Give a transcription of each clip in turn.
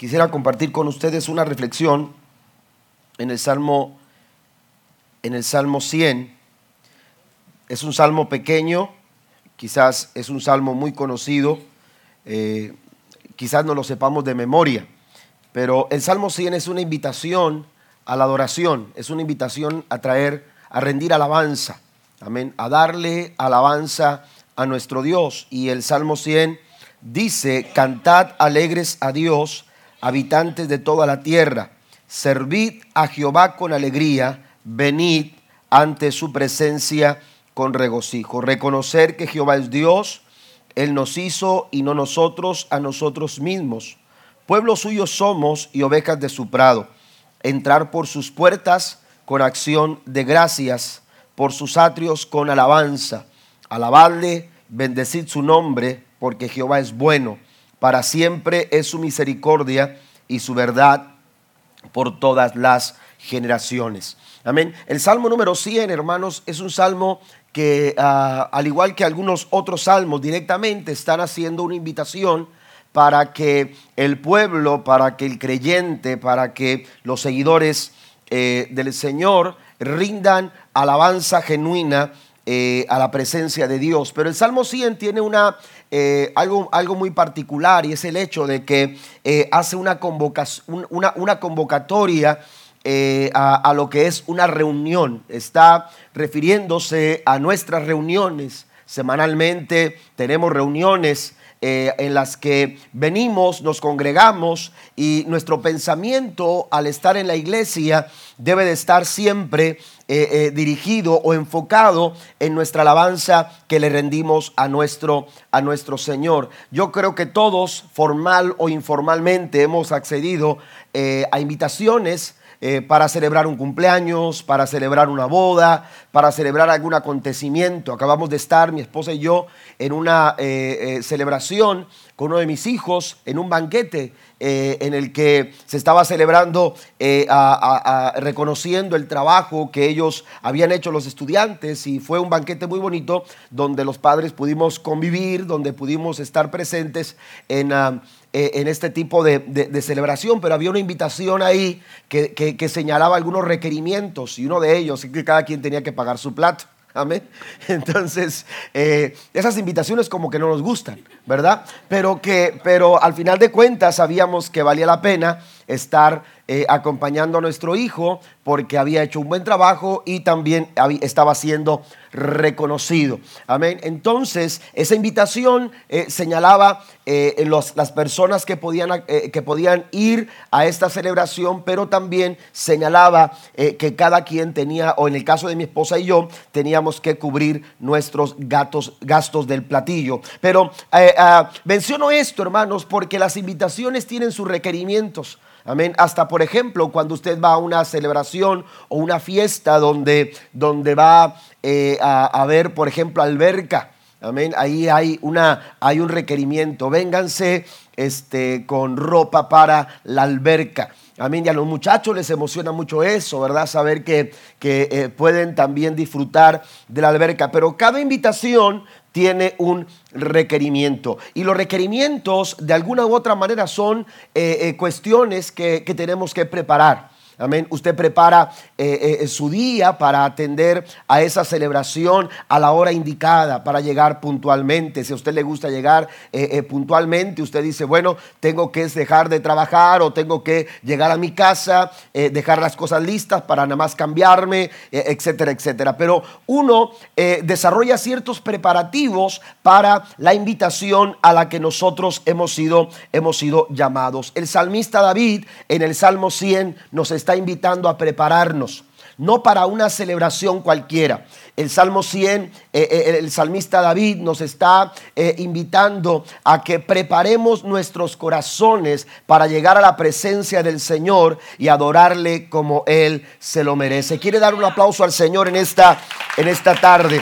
quisiera compartir con ustedes una reflexión en el Salmo, en el Salmo 100. Es un salmo pequeño, quizás es un salmo muy conocido, eh, quizás no lo sepamos de memoria, pero el Salmo 100 es una invitación a la adoración, es una invitación a traer, a rendir alabanza, amén, a darle alabanza a nuestro Dios. Y el Salmo 100 dice, cantad alegres a Dios, habitantes de toda la tierra, servid a Jehová con alegría, venid ante su presencia con regocijo. Reconocer que Jehová es Dios, Él nos hizo y no nosotros a nosotros mismos. Pueblo suyo somos y ovejas de su prado. Entrar por sus puertas con acción de gracias, por sus atrios con alabanza. Alabadle, bendecid su nombre, porque Jehová es bueno para siempre es su misericordia y su verdad por todas las generaciones. Amén. El Salmo número 100, hermanos, es un salmo que, ah, al igual que algunos otros salmos, directamente están haciendo una invitación para que el pueblo, para que el creyente, para que los seguidores eh, del Señor rindan alabanza genuina eh, a la presencia de Dios. Pero el Salmo 100 tiene una, eh, algo, algo, muy particular y es el hecho de que eh, hace una, una, una convocatoria a, a, lo que es una reunión. Está refiriéndose a nuestras reuniones. Semanalmente tenemos reuniones eh, en las que venimos, nos congregamos y nuestro pensamiento al estar en la iglesia debe de estar siempre eh, eh, dirigido o enfocado en nuestra alabanza que le rendimos a nuestro, a nuestro Señor. Yo creo que todos, formal o informalmente, hemos accedido a invitaciones eh, para celebrar un cumpleaños, para celebrar una boda, para celebrar algún acontecimiento. Acabamos de estar, mi esposa y yo, en una eh, eh, celebración con uno de mis hijos, en un banquete en el que se estaba celebrando, reconociendo el trabajo que ellos habían hecho los estudiantes y fue un banquete muy bonito donde los padres pudimos convivir, donde pudimos estar presentes en... Ah, eh, en este tipo de, celebración, pero había una invitación ahí que, señalaba algunos requerimientos y uno de ellos es que cada quien tenía que pagar su plato. Amén. Entonces, eh, esas invitaciones como que no nos gustan, ¿verdad? Pero que, pero al final de cuentas sabíamos que valía la pena estar eh, acompañando a nuestro hijo porque había hecho un buen trabajo y también estaba siendo reconocido. Amén. Entonces, esa invitación eh, señalaba eh, las personas que podían, que podían ir a esta celebración, pero también señalaba que cada quien tenía, o en el caso de mi esposa y yo, teníamos que cubrir nuestros gatos, gastos del platillo. Pero ah, menciono esto, hermanos, porque las invitaciones tienen sus requerimientos. Amén. Hasta, por ejemplo, cuando usted va a una celebración o una fiesta donde, donde va eh, a, ver, por ejemplo, alberca. Amén. Ahí hay, una, hay un requerimiento. Vénganse este, con ropa para la alberca. Amén. Y a los muchachos les emociona mucho eso, ¿verdad? Saber que, que eh, pueden también disfrutar de la alberca. Pero cada invitación tiene un requerimiento. Y los requerimientos, de alguna u otra manera, son eh, eh, cuestiones que, que tenemos que preparar. Amén. Usted prepara eh, eh, su día para atender a esa celebración a la hora indicada, para llegar puntualmente. Si a usted le gusta llegar eh, puntualmente, usted dice, bueno, tengo que dejar de trabajar o tengo que llegar a mi casa, dejar las cosas listas para nada más cambiarme, etcétera, etcétera. Pero uno desarrolla ciertos preparativos para la invitación a la que nosotros hemos sido, hemos sido llamados. El salmista David en el Salmo 100 nos está invitando a prepararnos, no para una celebración cualquiera. El Salmo 100, eh, eh, el salmista David nos está eh, invitando a que preparemos nuestros corazones para llegar a la presencia del Señor y adorarle como Él se lo merece. ¿Quiere dar un aplauso al Señor en esta, en esta tarde?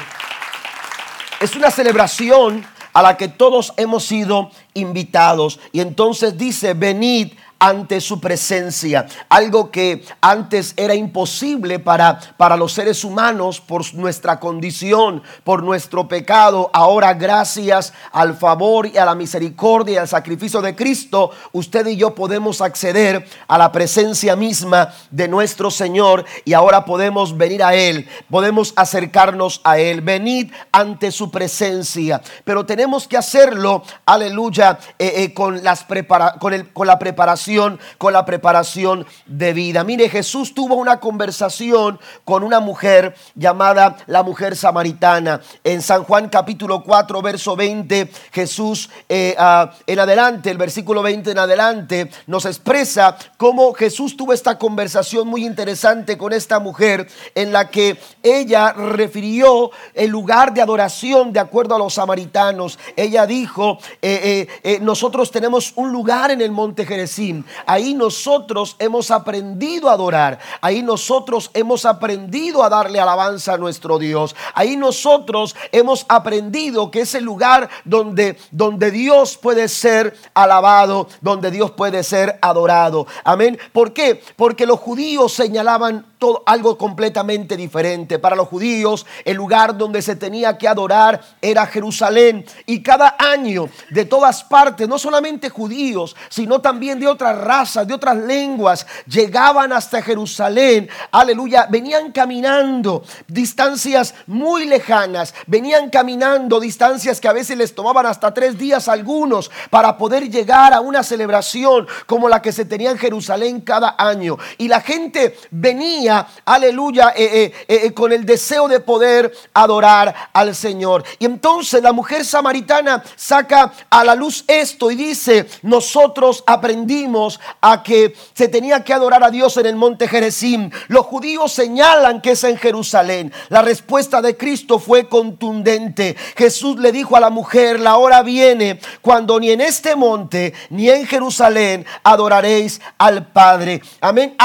Es una celebración a la que todos hemos sido invitados. Y entonces dice, venid ante su presencia. Algo que antes era imposible para, para los seres humanos por nuestra condición, por nuestro pecado. Ahora gracias al favor y a la misericordia y al sacrificio de Cristo, usted y yo podemos acceder a la presencia misma de nuestro Señor y ahora podemos venir a Él, podemos acercarnos a Él, venid ante su presencia. Pero tenemos que hacerlo, aleluya, eh, eh, con, las prepara con, el, con la preparación, con la preparación de vida. Mire, Jesús tuvo una conversación con una mujer llamada la mujer samaritana. En San Juan capítulo 4, verso 20, Jesús eh, ah, en adelante, el versículo 20 en adelante, nos expresa cómo Jesús tuvo esta conversación muy interesante con esta mujer en la que ella refirió el lugar de adoración de acuerdo a los samaritanos. Ella dijo, eh, eh, nosotros tenemos un lugar en el monte Jerezim. Ahí nosotros hemos aprendido a adorar. Ahí nosotros hemos aprendido a darle alabanza a nuestro Dios. Ahí nosotros hemos aprendido que es el lugar donde, donde Dios puede ser alabado, donde Dios puede ser adorado. Amén. ¿Por qué? Porque los judíos señalaban todo, algo completamente diferente. Para los judíos, el lugar donde se tenía que adorar era Jerusalén. Y cada año, de todas partes, no solamente judíos, sino también de otras razas, de otras lenguas, llegaban hasta Jerusalén. Aleluya. Venían caminando distancias muy lejanas. Venían caminando distancias que a veces les tomaban hasta tres días algunos para poder llegar a una celebración como la que se tenía en Jerusalén cada año. Y la gente venía aleluya, eh, eh, eh, con el deseo de poder adorar al Señor. Y entonces la mujer samaritana saca a la luz esto y dice, nosotros aprendimos a que se tenía que adorar a Dios en el monte Jerezim. Los judíos señalan que es en Jerusalén. La respuesta de Cristo fue contundente. Jesús le dijo a la mujer, la hora viene cuando ni en este monte ni en Jerusalén adoraréis al Padre. Amén.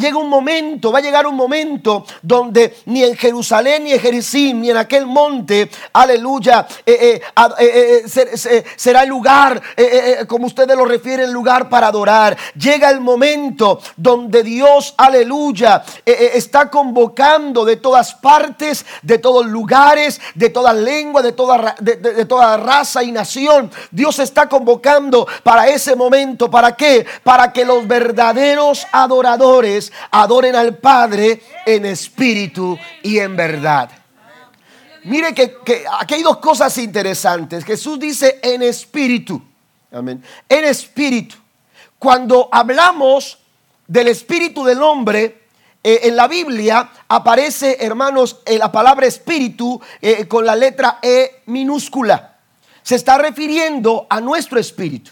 llega un momento, va llegar un momento donde ni en Jerusalén, ni en Jericín, ni en aquel monte, aleluya, eh, eh, eh, será el lugar, como ustedes lo refieren, lugar para adorar. Llega el momento donde Dios, aleluya, está convocando de todas partes, de todos lugares, de toda lengua, de toda, raza y nación. Dios está convocando para ese momento. ¿Para qué? Para que los verdaderos adoradores adoren al Padre en espíritu y en verdad. Mire que, aquí hay dos cosas interesantes. Jesús dice en espíritu. Amén. En espíritu. Cuando hablamos del espíritu del hombre, eh, en la Biblia aparece, hermanos, en la palabra espíritu eh, con la letra E minúscula. Se está refiriendo a nuestro espíritu.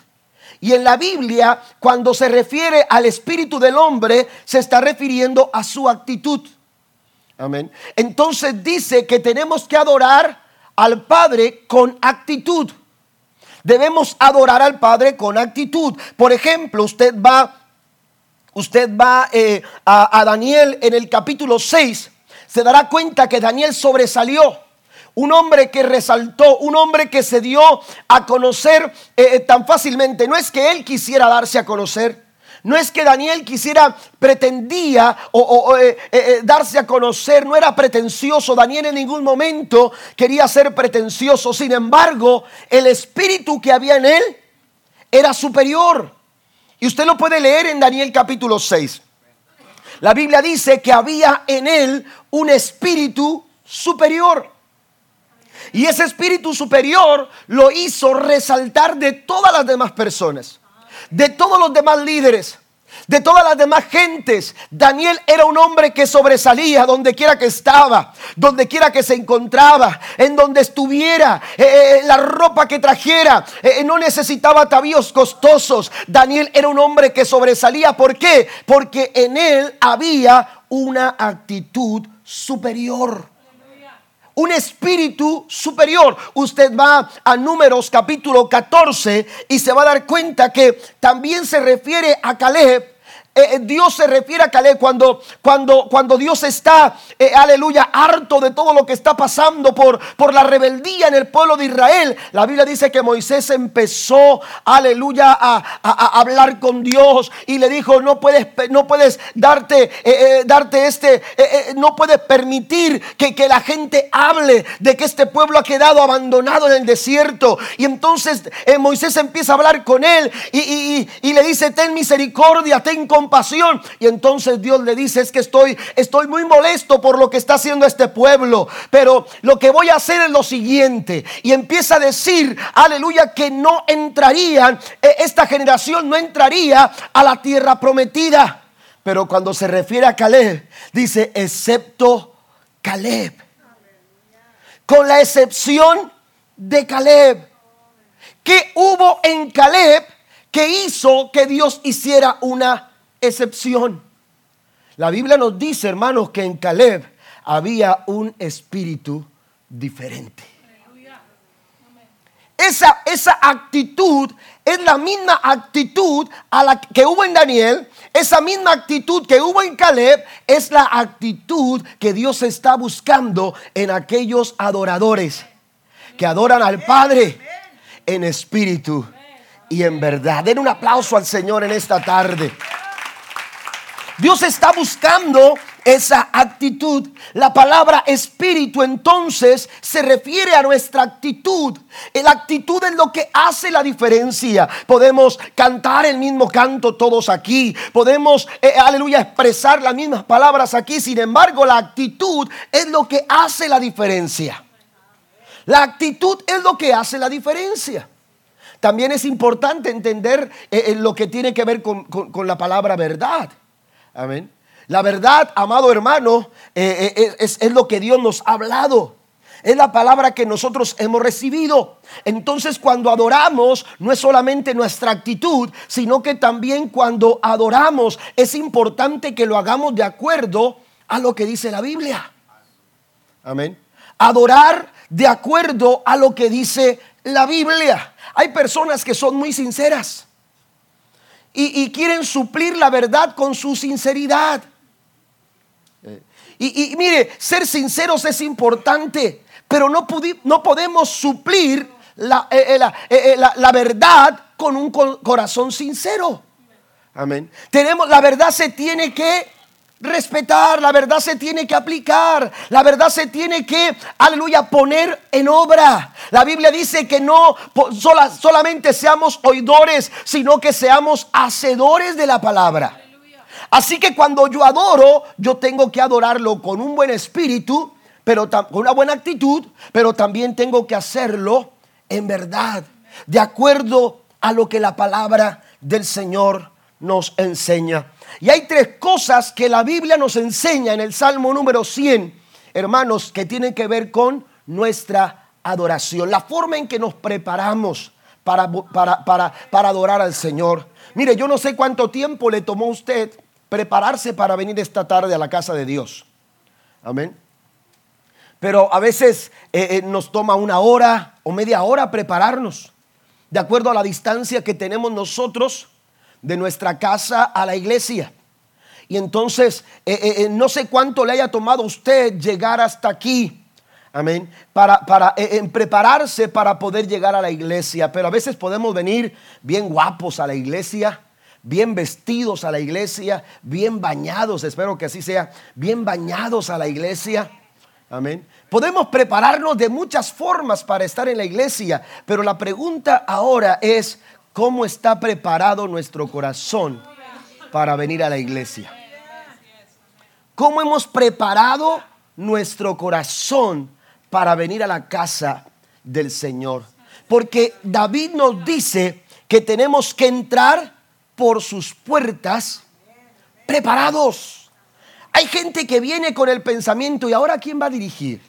Y en la Biblia, cuando se refiere al espíritu del hombre, se está refiriendo a su actitud. Amén. Entonces dice que tenemos que adorar al Padre con actitud. Debemos adorar al Padre con actitud. Por ejemplo, usted va, usted va eh, a, Daniel en el capítulo 6, se dará cuenta que Daniel sobresalió un hombre que resaltó, un hombre que se dio a conocer eh, eh, tan fácilmente. No es que él quisiera darse a conocer. No es que Daniel quisiera, pretendía o, eh, darse a conocer, no era pretencioso. Daniel en ningún momento quería ser pretencioso. Sin embargo, el espíritu que había en él era superior. Y usted lo puede leer en Daniel capítulo 6. La Biblia dice que había en él un espíritu superior. Y ese espíritu superior lo hizo resaltar de todas las demás personas, de todos los demás líderes, de todas las demás gentes. Daniel era un hombre que sobresalía donde quiera que estaba, donde quiera que se encontraba, en donde estuviera, eh, eh, la ropa que trajera, eh, no necesitaba atavíos costosos. Daniel era un hombre que sobresalía. ¿Por qué? Porque en él había una actitud superior un espíritu superior. Usted va a números capítulo 14 y se va a dar cuenta que también se refiere a Caleb eh, Dios se refiere a Caleb, cuando, cuando, cuando Dios está, eh, aleluya, harto de todo lo que está pasando por, por la rebeldía en el pueblo de Israel, la Biblia dice que Moisés empezó, aleluya, a, hablar con Dios y le dijo, no puedes, no puedes darte, darte este, no puedes permitir que, que la gente hable de que este pueblo ha quedado abandonado en el desierto. Y entonces Moisés empieza a hablar con él y, y le dice, ten misericordia, ten compasión. Y entonces Dios le dice, es que estoy, estoy muy molesto por lo que está haciendo este pueblo, pero lo que voy a hacer es lo siguiente. Y empieza a decir, aleluya, que no entrarían, eh, esta generación no entraría a la tierra prometida. Pero cuando se refiere a Caleb, dice, excepto Caleb. Con la excepción de Caleb. ¿Qué hubo en Caleb que hizo que Dios hiciera una excepción. La Biblia nos dice, hermanos, que en Caleb había un espíritu diferente. Esa, esa actitud es la misma actitud a la que hubo en Daniel, esa misma actitud que hubo en Caleb, es la actitud que Dios está buscando en aquellos adoradores que adoran al Padre en espíritu y en verdad. Den un aplauso al Señor en esta tarde. Dios está buscando esa actitud. La palabra espíritu entonces se refiere a nuestra actitud. La actitud es lo que hace la diferencia. Podemos cantar el mismo canto todos aquí. Podemos, eh, aleluya, expresar las mismas palabras aquí. Sin embargo, la actitud es lo que hace la diferencia. La actitud es lo que hace la diferencia. También es importante entender eh, eh, lo que tiene que ver con, la palabra verdad. Amén. La verdad, amado hermano, eh, es, es lo que Dios nos ha hablado. Es la palabra que nosotros hemos recibido. Entonces cuando adoramos no es solamente nuestra actitud, sino que también cuando adoramos es importante que lo hagamos de acuerdo a lo que dice la Biblia. Amén. Adorar de acuerdo a lo que dice la Biblia. Hay personas que son muy sinceras y, quieren suplir la verdad con su sinceridad. Y, mire, ser sinceros es importante, pero no, no podemos suplir la, eh, eh, eh, la, la, verdad con un corazón sincero. Amén. Tenemos, la verdad se tiene que respetar, la verdad se tiene que aplicar, la verdad se tiene que, aleluya, poner en obra. La Biblia dice que no solamente seamos oidores, sino que seamos hacedores de la palabra. Así que cuando yo adoro, yo tengo que adorarlo con un buen espíritu, pero con una buena actitud, pero también tengo que hacerlo en verdad, de acuerdo a lo que la palabra del Señor nos enseña. Y hay tres cosas que la Biblia nos enseña en el Salmo número 100, hermanos, que tienen que ver con nuestra adoración, la forma en que nos preparamos para, para, para, adorar al Señor. Mire, yo no sé cuánto tiempo le tomó a usted prepararse para venir esta tarde a la casa de Dios. Amén. Pero a veces eh, eh, nos toma una hora o media hora prepararnos, de acuerdo a la distancia que tenemos nosotros de nuestra casa a la iglesia. Y entonces, eh, eh, eh, no sé cuánto le haya tomado a usted llegar hasta aquí. Amén. Para, para en prepararse para poder llegar a la iglesia. Pero a veces podemos venir bien guapos a la iglesia, bien vestidos a la iglesia, bien bañados, espero que así sea, bien bañados a la iglesia. Amén. Podemos prepararnos de muchas formas para estar en la iglesia, pero la pregunta ahora es, cómo está preparado nuestro corazón para venir a la iglesia. ¿Cómo hemos preparado nuestro corazón para venir a la casa del Señor? Porque David nos dice que tenemos que entrar por sus puertas preparados. Hay gente que viene con el pensamiento, ¿y ahora quién va a dirigir?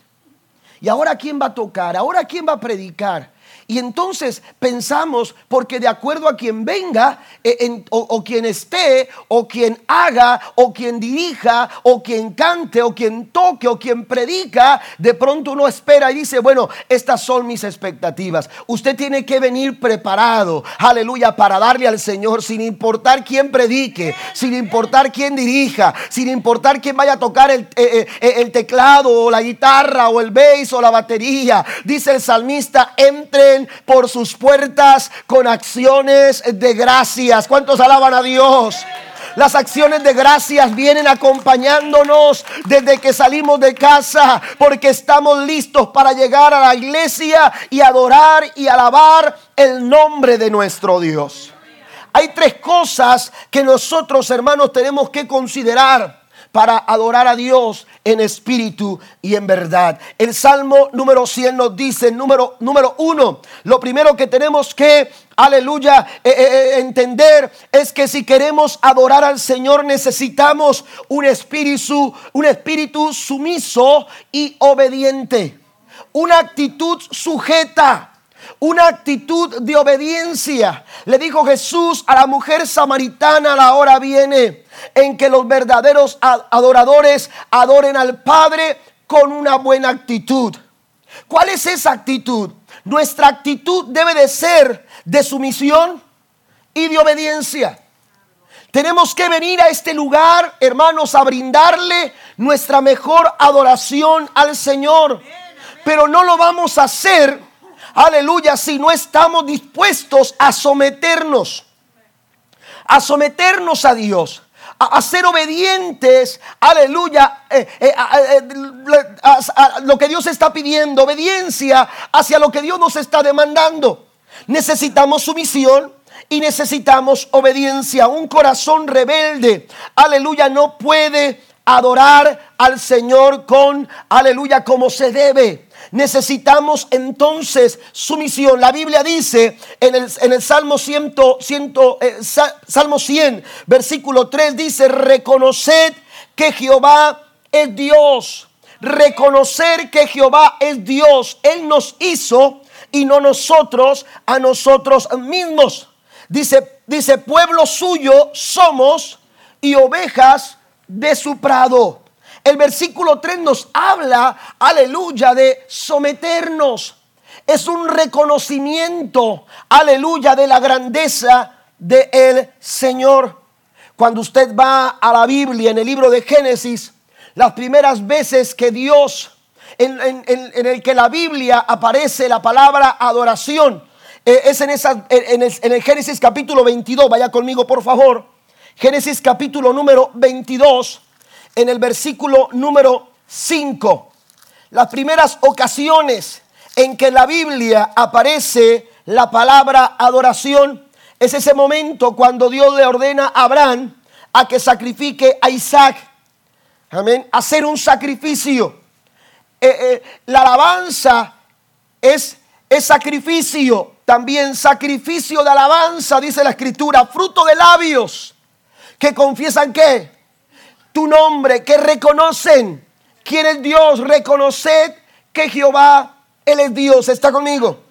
¿Y ahora quién va a tocar? ¿Ahora quién va a predicar? Y entonces pensamos, porque de acuerdo a quien venga, eh, o, quien esté, o quien haga, o quien dirija, o quien cante, o quien toque, o quien predica, de pronto uno espera y dice, bueno, estas son mis expectativas. Usted tiene que venir preparado, aleluya, para darle al Señor, sin importar quién predique, sin importar quién dirija, sin importar quién vaya a tocar el, eh, eh, teclado, o la guitarra, o el bass, o la batería. Dice el salmista, entre por sus puertas con acciones de gracias. ¿Cuántos alaban a Dios? Las acciones de gracias vienen acompañándonos desde que salimos de casa porque estamos listos para llegar a la iglesia y adorar y alabar el nombre de nuestro Dios. Hay tres cosas que nosotros hermanos tenemos que considerar para adorar a Dios en espíritu y en verdad. El Salmo número 100 nos dice, número, número uno, lo primero que tenemos que, aleluya, eh, eh, eh, entender es que si queremos adorar al Señor necesitamos un espíritu, un espíritu sumiso y obediente, una actitud sujeta una actitud de obediencia. Le dijo Jesús a la mujer samaritana, la hora viene en que los verdaderos adoradores adoren al Padre con una buena actitud. ¿Cuál es esa actitud? Nuestra actitud debe de ser de sumisión y de obediencia. Tenemos que venir a este lugar, hermanos, a brindarle nuestra mejor adoración al Señor. Pero no lo vamos a hacer aleluya, si no estamos dispuestos a someternos, a someternos a Dios, a, ser obedientes, aleluya, eh, eh, eh, a, lo que Dios está pidiendo, obediencia hacia lo que Dios nos está demandando. Necesitamos sumisión y necesitamos obediencia. Un corazón rebelde, aleluya, no puede adorar al Señor con, aleluya, como se debe. Necesitamos entonces sumisión. La Biblia dice en el, Salmo, 100, eh, Salmo 100, versículo 3, dice, reconoced que Jehová es Dios. Reconocer que Jehová es Dios. Él nos hizo y no nosotros a nosotros mismos. Dice, dice, pueblo suyo somos y ovejas de su prado. El versículo 3 nos habla, aleluya, de someternos. Es un reconocimiento, aleluya, de la grandeza del el Señor. Cuando usted va a la Biblia, en el libro de Génesis, las primeras veces que Dios, en, el que la Biblia aparece la palabra adoración, eh, es en, esa, en, el, en el Génesis capítulo 22, vaya conmigo por favor. Génesis capítulo número 22 en el versículo número 5. Las primeras ocasiones en que la Biblia aparece la palabra adoración es ese momento cuando Dios le ordena a Abraham a que sacrifique a Isaac. Amén. Hacer un sacrificio. Eh, eh, la alabanza es, es sacrificio. También sacrificio de alabanza, dice la escritura. Fruto de labios que confiesan que tu nombre, que reconocen quién es Dios, reconoced que Jehová, Él es Dios, está conmigo.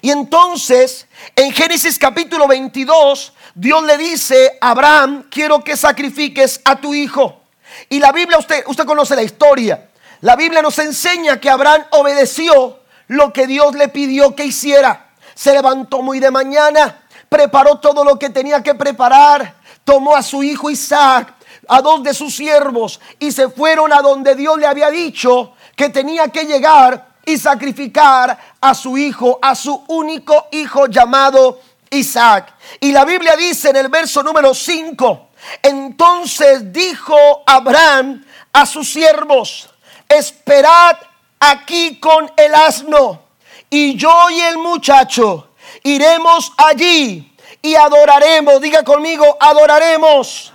Y entonces, en Génesis capítulo 22, Dios le dice a Abraham, quiero que sacrifiques a tu hijo. Y la Biblia, usted, usted conoce la historia. La Biblia nos enseña que Abraham obedeció lo que Dios le pidió que hiciera. Se levantó muy de mañana, preparó todo lo que tenía que preparar, tomó a su hijo Isaac, a dos de sus siervos y se fueron a donde Dios le había dicho que tenía que llegar y sacrificar a su hijo, a su único hijo llamado Isaac. Y la Biblia dice en el verso número 5, entonces dijo Abraham a sus siervos, esperad aquí con el asno y yo y el muchacho iremos allí y adoraremos, diga conmigo, adoraremos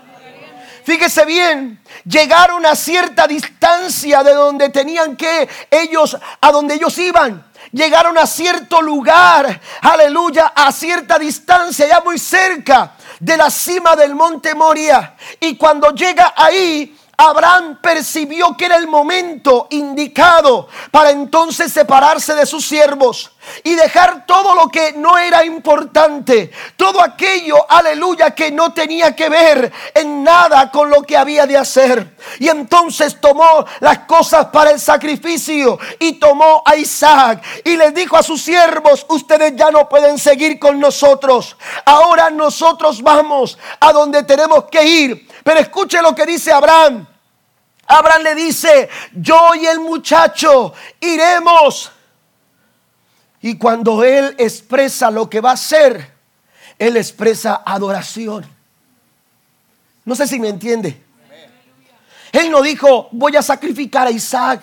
fíjese bien, llegaron a cierta distancia de donde tenían que ellos, a donde ellos iban. Llegaron a cierto lugar, aleluya, a cierta distancia, ya muy cerca de la cima del monte Moria. Y cuando llega ahí, Abraham percibió que era el momento indicado para entonces separarse de sus siervos. y dejar todo lo que no era importante, todo aquello, aleluya, que no tenía que ver en nada con lo que había de hacer. Y entonces tomó las cosas para el sacrificio y tomó a Isaac y le dijo a sus siervos, ustedes ya no pueden seguir con nosotros, ahora nosotros vamos a donde tenemos que ir. Pero escuche lo que dice Abraham. Abraham le dice, yo y el muchacho iremos y cuando Él expresa lo que va a hacer, Él expresa adoración. No sé si me entiende. Él no dijo, voy a sacrificar a Isaac.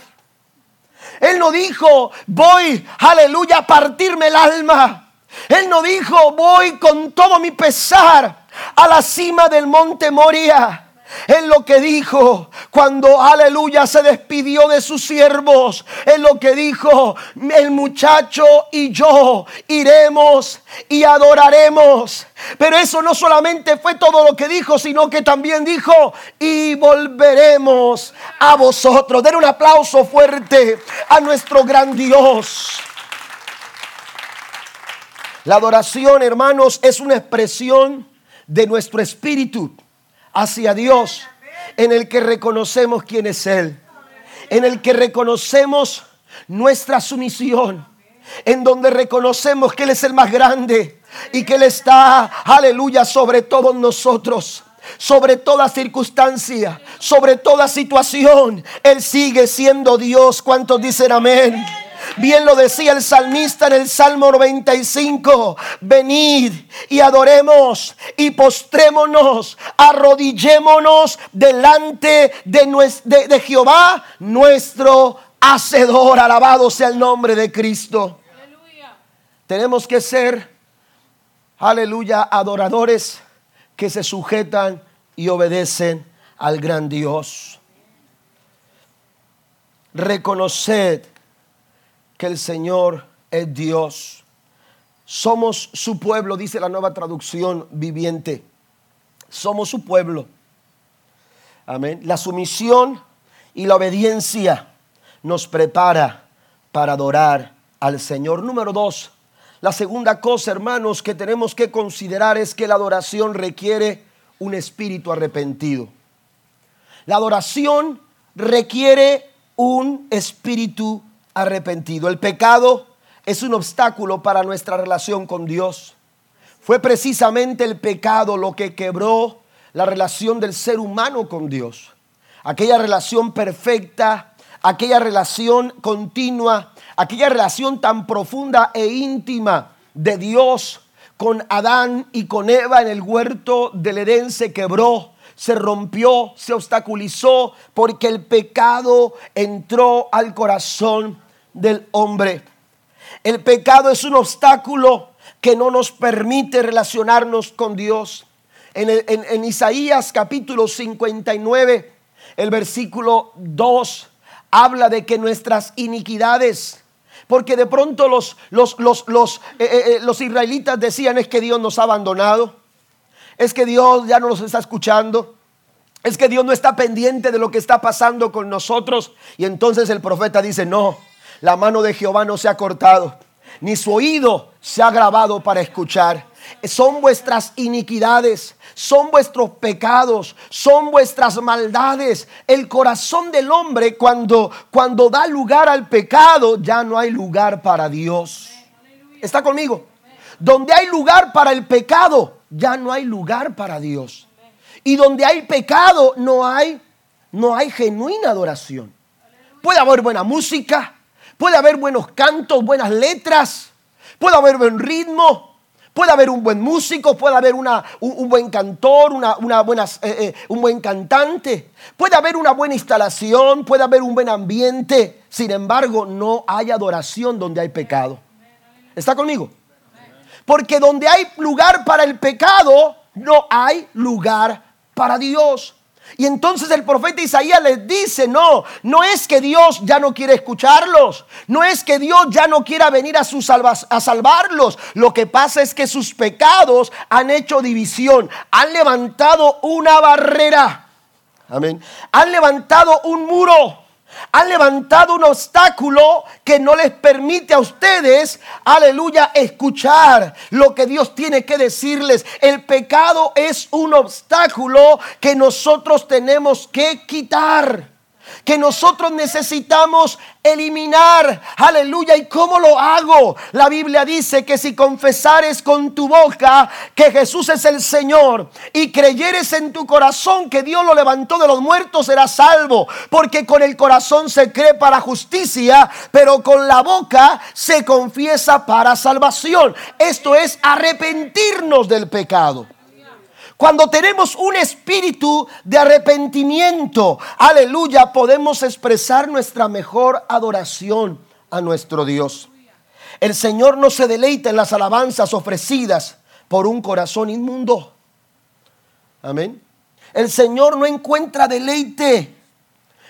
Él no dijo, voy, aleluya, a partirme el alma. Él no dijo, voy con todo mi pesar a la cima del monte Moria en lo que dijo cuando aleluya se despidió de sus siervos. En lo que dijo el muchacho y yo iremos y adoraremos. Pero eso no solamente fue todo lo que dijo, sino que también dijo y volveremos a vosotros. Den un aplauso fuerte a nuestro gran Dios. La adoración, hermanos, es una expresión de nuestro espíritu hacia Dios, en el que reconocemos quién es Él, en el que reconocemos nuestra sumisión, en donde reconocemos que Él es el más grande y que Él está, aleluya, sobre todos nosotros sobre toda circunstancia, sobre toda situación. Él sigue siendo Dios. ¿Cuántos dicen amén? Bien lo decía el salmista en el Salmo 95. Venid y adoremos y postrémonos, arrodillémonos delante de, Jehová, nuestro Hacedor. Alabado sea el nombre de Cristo. Tenemos que ser, aleluya, adoradores que se sujetan y obedecen al gran Dios. Reconoced que el Señor es Dios. Somos su pueblo, dice la nueva traducción viviente. Somos su pueblo. Amén. La sumisión y la obediencia nos prepara para adorar al Señor. Número dos, la segunda cosa, hermanos, que tenemos que considerar es que la adoración requiere un espíritu arrepentido. La adoración requiere un espíritu arrepentido. El pecado es un obstáculo para nuestra relación con Dios. Fue precisamente el pecado lo que quebró la relación del ser humano con Dios. Aquella relación perfecta, aquella relación continua, aquella relación tan profunda e íntima de Dios con Adán y con Eva en el huerto del Edén se quebró se rompió, se obstaculizó, porque el pecado entró al corazón del hombre. El pecado es un obstáculo que no nos permite relacionarnos con Dios. En, Isaías capítulo 59, el versículo 2, habla de que nuestras iniquidades, porque de pronto los, los, los, los, eh, eh, eh, los israelitas decían es que Dios nos ha abandonado es que Dios ya no nos está escuchando. Es que Dios no está pendiente de lo que está pasando con nosotros. Y entonces el profeta dice, no, la mano de Jehová no se ha cortado, ni su oído se ha grabado para escuchar. Son vuestras iniquidades, son vuestros pecados, son vuestras maldades. El corazón del hombre cuando, cuando da lugar al pecado, ya no hay lugar para Dios. ¿Está conmigo? Donde hay lugar para el pecado, ya no hay lugar para Dios. Y donde hay pecado no hay no hay genuina adoración. Puede haber buena música, puede haber buenos cantos, buenas letras, puede haber buen ritmo, puede haber un buen músico, puede haber una, un, buen cantor, una, una buena, eh, eh, un buen cantante, puede haber una buena instalación, puede haber un buen ambiente. Sin embargo, no hay adoración donde hay pecado. ¿Está conmigo? Porque donde hay lugar para el pecado, no hay lugar para Dios. Y entonces el profeta Isaías les dice, no, no es que Dios ya no quiere escucharlos, no es que Dios ya no quiera venir a, su a salvarlos, lo que pasa es que sus pecados han hecho división, han levantado una barrera, amén, han levantado un muro Han levantado un obstáculo que no les permite a ustedes, aleluya, escuchar lo que Dios tiene que decirles. El pecado es un obstáculo que nosotros tenemos que quitar que nosotros necesitamos eliminar. Aleluya. ¿Y cómo lo hago? La Biblia dice que si confesares con tu boca que Jesús es el Señor y creyeres en tu corazón que Dios lo levantó de los muertos, serás salvo. Porque con el corazón se cree para justicia, pero con la boca se confiesa para salvación. Esto es arrepentirnos del pecado. Cuando tenemos un espíritu de arrepentimiento, aleluya, podemos expresar nuestra mejor adoración a nuestro Dios. El Señor no se deleita en las alabanzas ofrecidas por un corazón inmundo. Amén. El Señor no encuentra deleite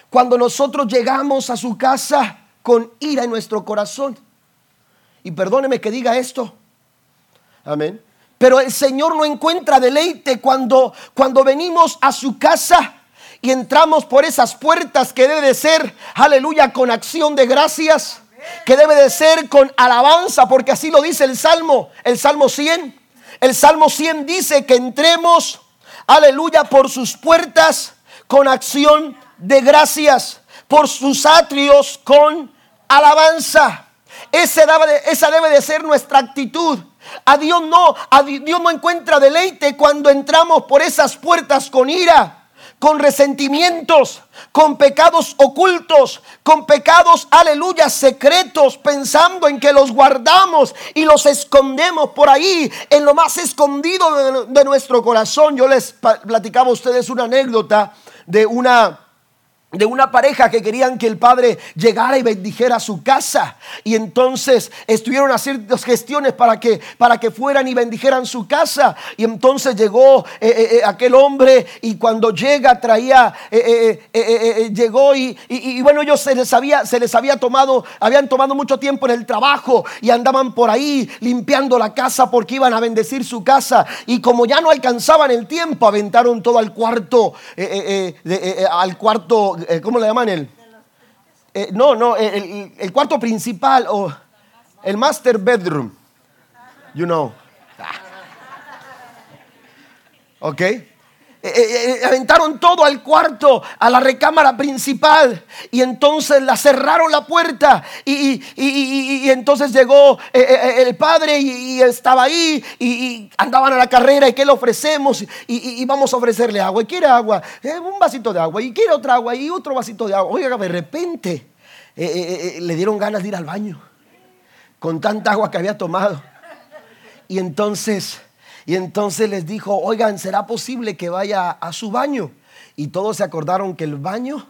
cuando nosotros llegamos a su casa con ira en nuestro corazón. Y perdóneme que diga esto. Amén. Pero el Señor no encuentra deleite cuando, cuando venimos a su casa y entramos por esas puertas que debe de ser, aleluya, con acción de gracias, que debe de ser con alabanza, porque así lo dice el Salmo, el Salmo 100. El Salmo 100 dice que entremos, aleluya, por sus puertas con acción de gracias, por sus atrios con alabanza. Esa debe de ser nuestra actitud. A Dios no, a Dios no encuentra deleite cuando entramos por esas puertas con ira, con resentimientos, con pecados ocultos, con pecados, aleluya, secretos, pensando en que los guardamos y los escondemos por ahí, en lo más escondido de, de nuestro corazón. Yo les platicaba a ustedes una anécdota de una de una pareja que querían que el padre llegara y bendijera su casa y entonces estuvieron haciendo gestiones para que para que fueran y bendijeran su casa y entonces llegó eh, eh, eh, aquel hombre y cuando llega traía llegó y, bueno ellos se les había se les había tomado habían tomado mucho tiempo en el trabajo y andaban por ahí limpiando la casa porque iban a bendecir su casa y como ya no alcanzaban el tiempo aventaron todo al cuarto al cuarto eh, ¿cómo le llaman él? Eh, no, no, el, cuarto principal o el master bedroom. You know. ¿Ok? Eh, eh, eh, aventaron todo al cuarto, a la recámara principal. Y entonces la cerraron la puerta. Y, entonces llegó el padre y, estaba ahí. Y, andaban a la carrera. ¿Y qué le ofrecemos? Y, vamos a ofrecerle agua. ¿Y quiere agua? un vasito de agua. ¿Y quiere otra agua? Y otro vasito de agua. Oiga, de repente le dieron ganas de ir al baño. Con tanta agua que había tomado. Y entonces y entonces les dijo, oigan, ¿será posible que vaya a su baño? Y todos se acordaron que el baño,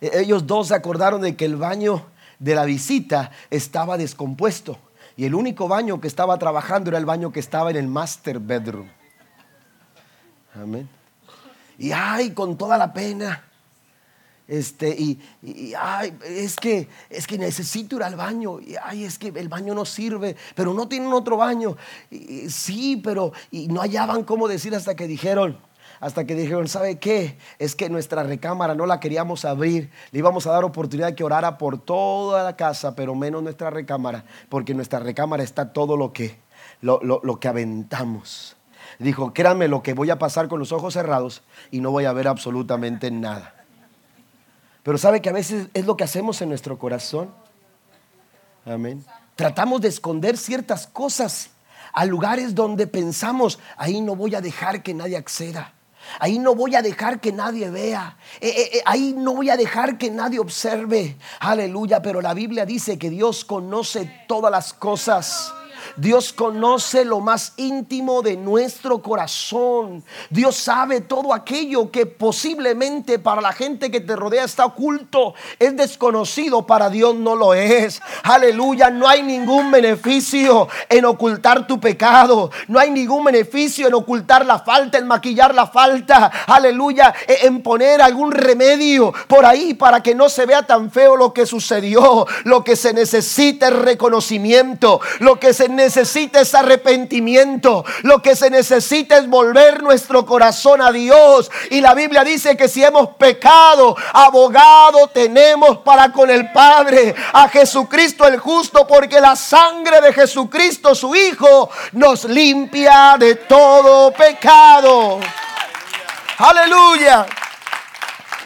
e-, ellos dos se acordaron de que el baño de la visita estaba descompuesto. Y el único baño que estaba trabajando era el baño que estaba en el master bedroom. Amén. Y ay, con toda la pena, este, y, ay, es que, es que necesito ir al baño. Y, ay, es que el baño no sirve, pero no tienen otro baño. Sí, pero y no hallaban cómo decir hasta que dijeron, hasta que dijeron, ¿sabe qué? Es que nuestra recámara no la queríamos abrir. Le íbamos a dar oportunidad que orara por toda la casa, pero menos nuestra recámara, porque en nuestra recámara está todo lo que, lo, lo que aventamos. Dijo, créanme lo que voy a pasar con los ojos cerrados y no voy a ver absolutamente nada. Pero sabe que a veces es lo que hacemos en nuestro corazón. Amén. Tratamos de esconder ciertas cosas a lugares donde pensamos, ahí no voy a dejar que nadie acceda. Ahí no voy a dejar que nadie vea. Eh, eh, eh, ahí no voy a dejar que nadie observe. Aleluya. Pero la Biblia dice que Dios conoce todas las cosas. Dios conoce lo más íntimo de nuestro corazón. Dios sabe todo aquello que posiblemente para la gente que te rodea está oculto. Es desconocido, para Dios no lo es. Aleluya, no hay ningún beneficio en ocultar tu pecado. No hay ningún beneficio en ocultar la falta, en maquillar la falta. Aleluya, e, en poner algún remedio por ahí para que no se vea tan feo lo que sucedió. Lo que se necesita es reconocimiento. Lo que se necesita es arrepentimiento. Lo que se necesita es volver nuestro corazón a Dios. Y la Biblia dice que si hemos pecado, abogado tenemos para con el Padre, a Jesucristo el justo, porque la sangre de Jesucristo, su Hijo, nos limpia de todo pecado. Aleluya.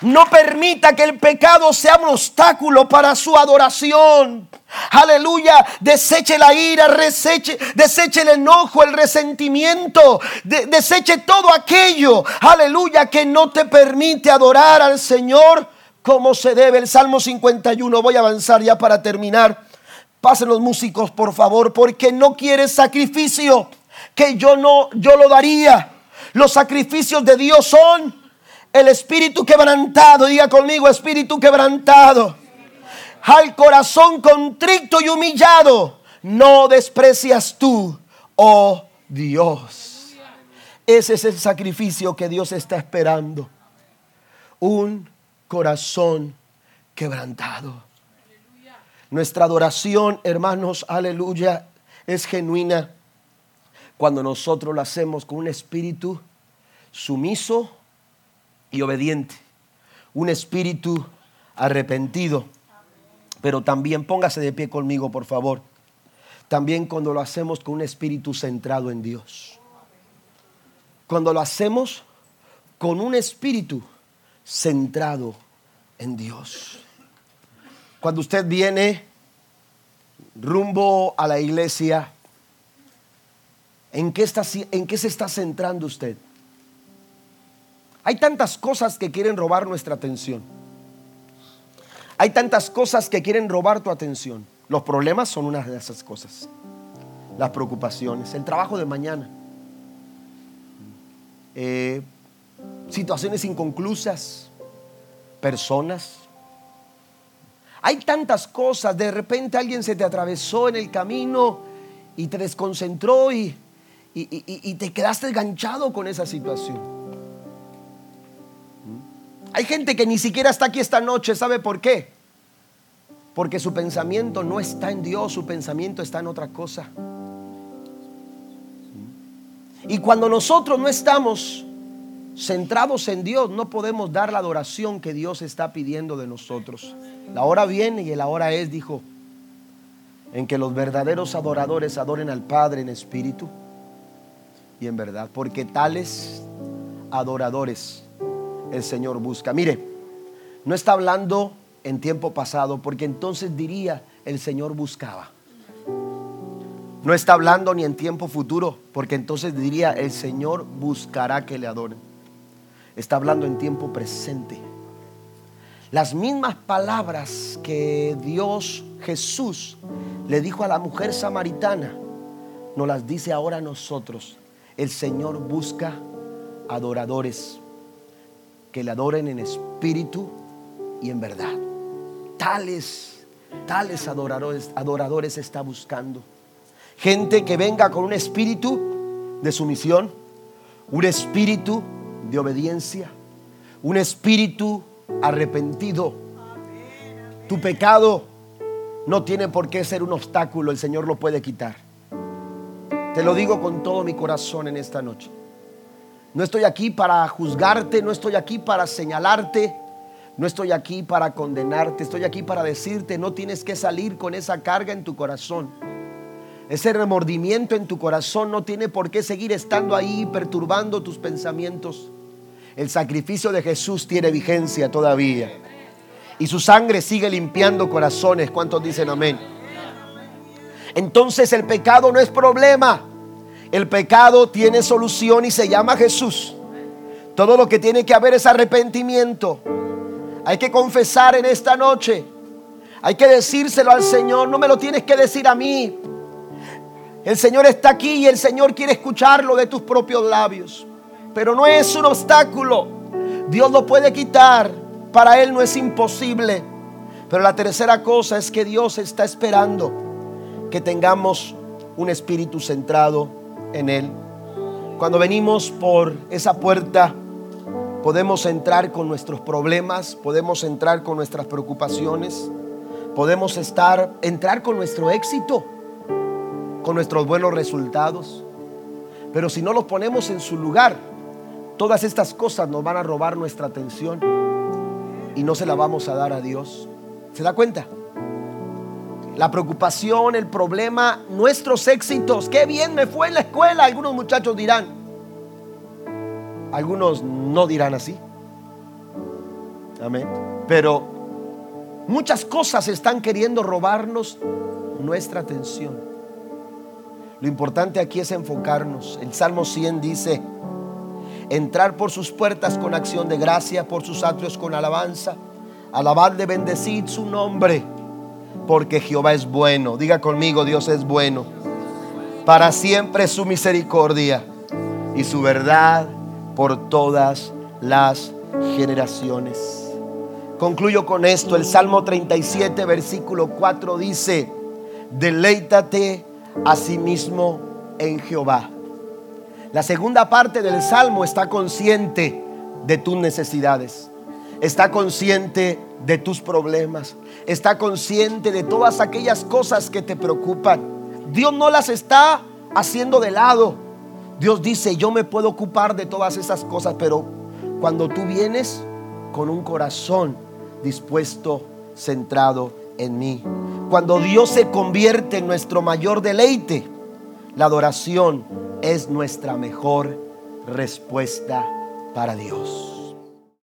No permita que el pecado sea un obstáculo para su adoración. Aleluya, deseche la ira, deseche, el enojo, el resentimiento, deseche todo aquello, aleluya, que no te permite adorar al Señor como se debe. El Salmo 51, voy a avanzar ya para terminar. Pasen los músicos, por favor, porque no quieres sacrificio que yo no, yo lo daría. Los sacrificios de Dios son el espíritu quebrantado. Diga conmigo, espíritu quebrantado. Al corazón contrito y humillado, no desprecias tú, oh Dios. Ese es el sacrificio que Dios está esperando. Un corazón quebrantado. Nuestra adoración, hermanos, aleluya, es genuina cuando nosotros lo hacemos con un espíritu sumiso y obediente, un espíritu arrepentido. Pero también póngase de pie conmigo, por favor. También cuando lo hacemos con un espíritu centrado en Dios. Cuando lo hacemos con un espíritu centrado en Dios. Cuando usted viene rumbo a la iglesia, ¿en qué, está, ¿en qué se está centrando usted? Hay tantas cosas que quieren robar nuestra atención. Hay tantas cosas que quieren robar tu atención. Los problemas son una de esas cosas. Las preocupaciones, el trabajo de mañana. Eh, situaciones inconclusas, personas. Hay tantas cosas. De repente alguien se te atravesó en el camino y te desconcentró y, y te quedaste enganchado con esa situación. Hay gente que ni siquiera está aquí esta noche, ¿sabe por qué? Porque su pensamiento no está en Dios, su pensamiento está en otra cosa. Y cuando nosotros no estamos centrados en Dios, no podemos dar la adoración que Dios está pidiendo de nosotros. La hora viene y la hora es, dijo, en que los verdaderos adoradores adoren al Padre en espíritu y en verdad, porque tales adoradores el Señor busca. Mire, no está hablando en tiempo pasado, porque entonces diría el Señor buscaba. No está hablando ni en tiempo futuro, porque entonces diría el Señor buscará que le adoren. Está hablando en tiempo presente. Las mismas palabras que Dios Jesús le dijo a la mujer samaritana, nos las dice ahora a nosotros. El Señor busca adoradores que le adoren en espíritu y en verdad. Tales, tales adoradores, adoradores está buscando. Gente que venga con un espíritu de sumisión, un espíritu de obediencia, un espíritu arrepentido. Tu pecado no tiene por qué ser un obstáculo, el Señor lo puede quitar. Te lo digo con todo mi corazón en esta noche. No estoy aquí para juzgarte, no estoy aquí para señalarte, no estoy aquí para condenarte, estoy aquí para decirte, no tienes que salir con esa carga en tu corazón. Ese remordimiento en tu corazón no tiene por qué seguir estando ahí perturbando tus pensamientos. El sacrificio de Jesús tiene vigencia todavía. Y su sangre sigue limpiando corazones. ¿Cuántos dicen amén? Entonces el pecado no es problema. El pecado tiene solución y se llama Jesús. Todo lo que tiene que haber es arrepentimiento. Hay que confesar en esta noche. Hay que decírselo al Señor. No me lo tienes que decir a mí. El Señor está aquí y el Señor quiere escucharlo de tus propios labios. Pero no es un obstáculo. Dios lo puede quitar. Para Él no es imposible. Pero la tercera cosa es que Dios está esperando que tengamos un espíritu centrado en Él. Cuando venimos por esa puerta, podemos entrar con nuestros problemas, podemos entrar con nuestras preocupaciones, podemos estar, entrar con nuestro éxito. con nuestros buenos resultados. Pero si no los ponemos en su lugar, todas estas cosas nos van a robar nuestra atención y no se la vamos a dar a Dios. ¿Se da cuenta? La preocupación, el problema, nuestros éxitos. Qué bien me fue en la escuela. Algunos muchachos dirán. Algunos no dirán así. Amén. Pero muchas cosas están queriendo robarnos nuestra atención. Lo importante aquí es enfocarnos. El Salmo 100 dice, entrar por sus puertas con acción de gracia, por sus atrios con alabanza, de bendecid su nombre, porque Jehová es bueno. Diga conmigo, Dios es bueno. Para siempre su misericordia y su verdad por todas las generaciones. Concluyo con esto. El Salmo 37, versículo 4 dice, deleítate a sí mismo en Jehová. La segunda parte del Salmo está consciente de tus necesidades. Está consciente de tus problemas. Está consciente de todas aquellas cosas que te preocupan. Dios no las está haciendo de lado. Dios dice, yo me puedo ocupar de todas esas cosas, pero cuando tú vienes con un corazón dispuesto, centrado en mí. Cuando Dios se convierte en nuestro mayor deleite, la adoración es nuestra mejor respuesta para Dios.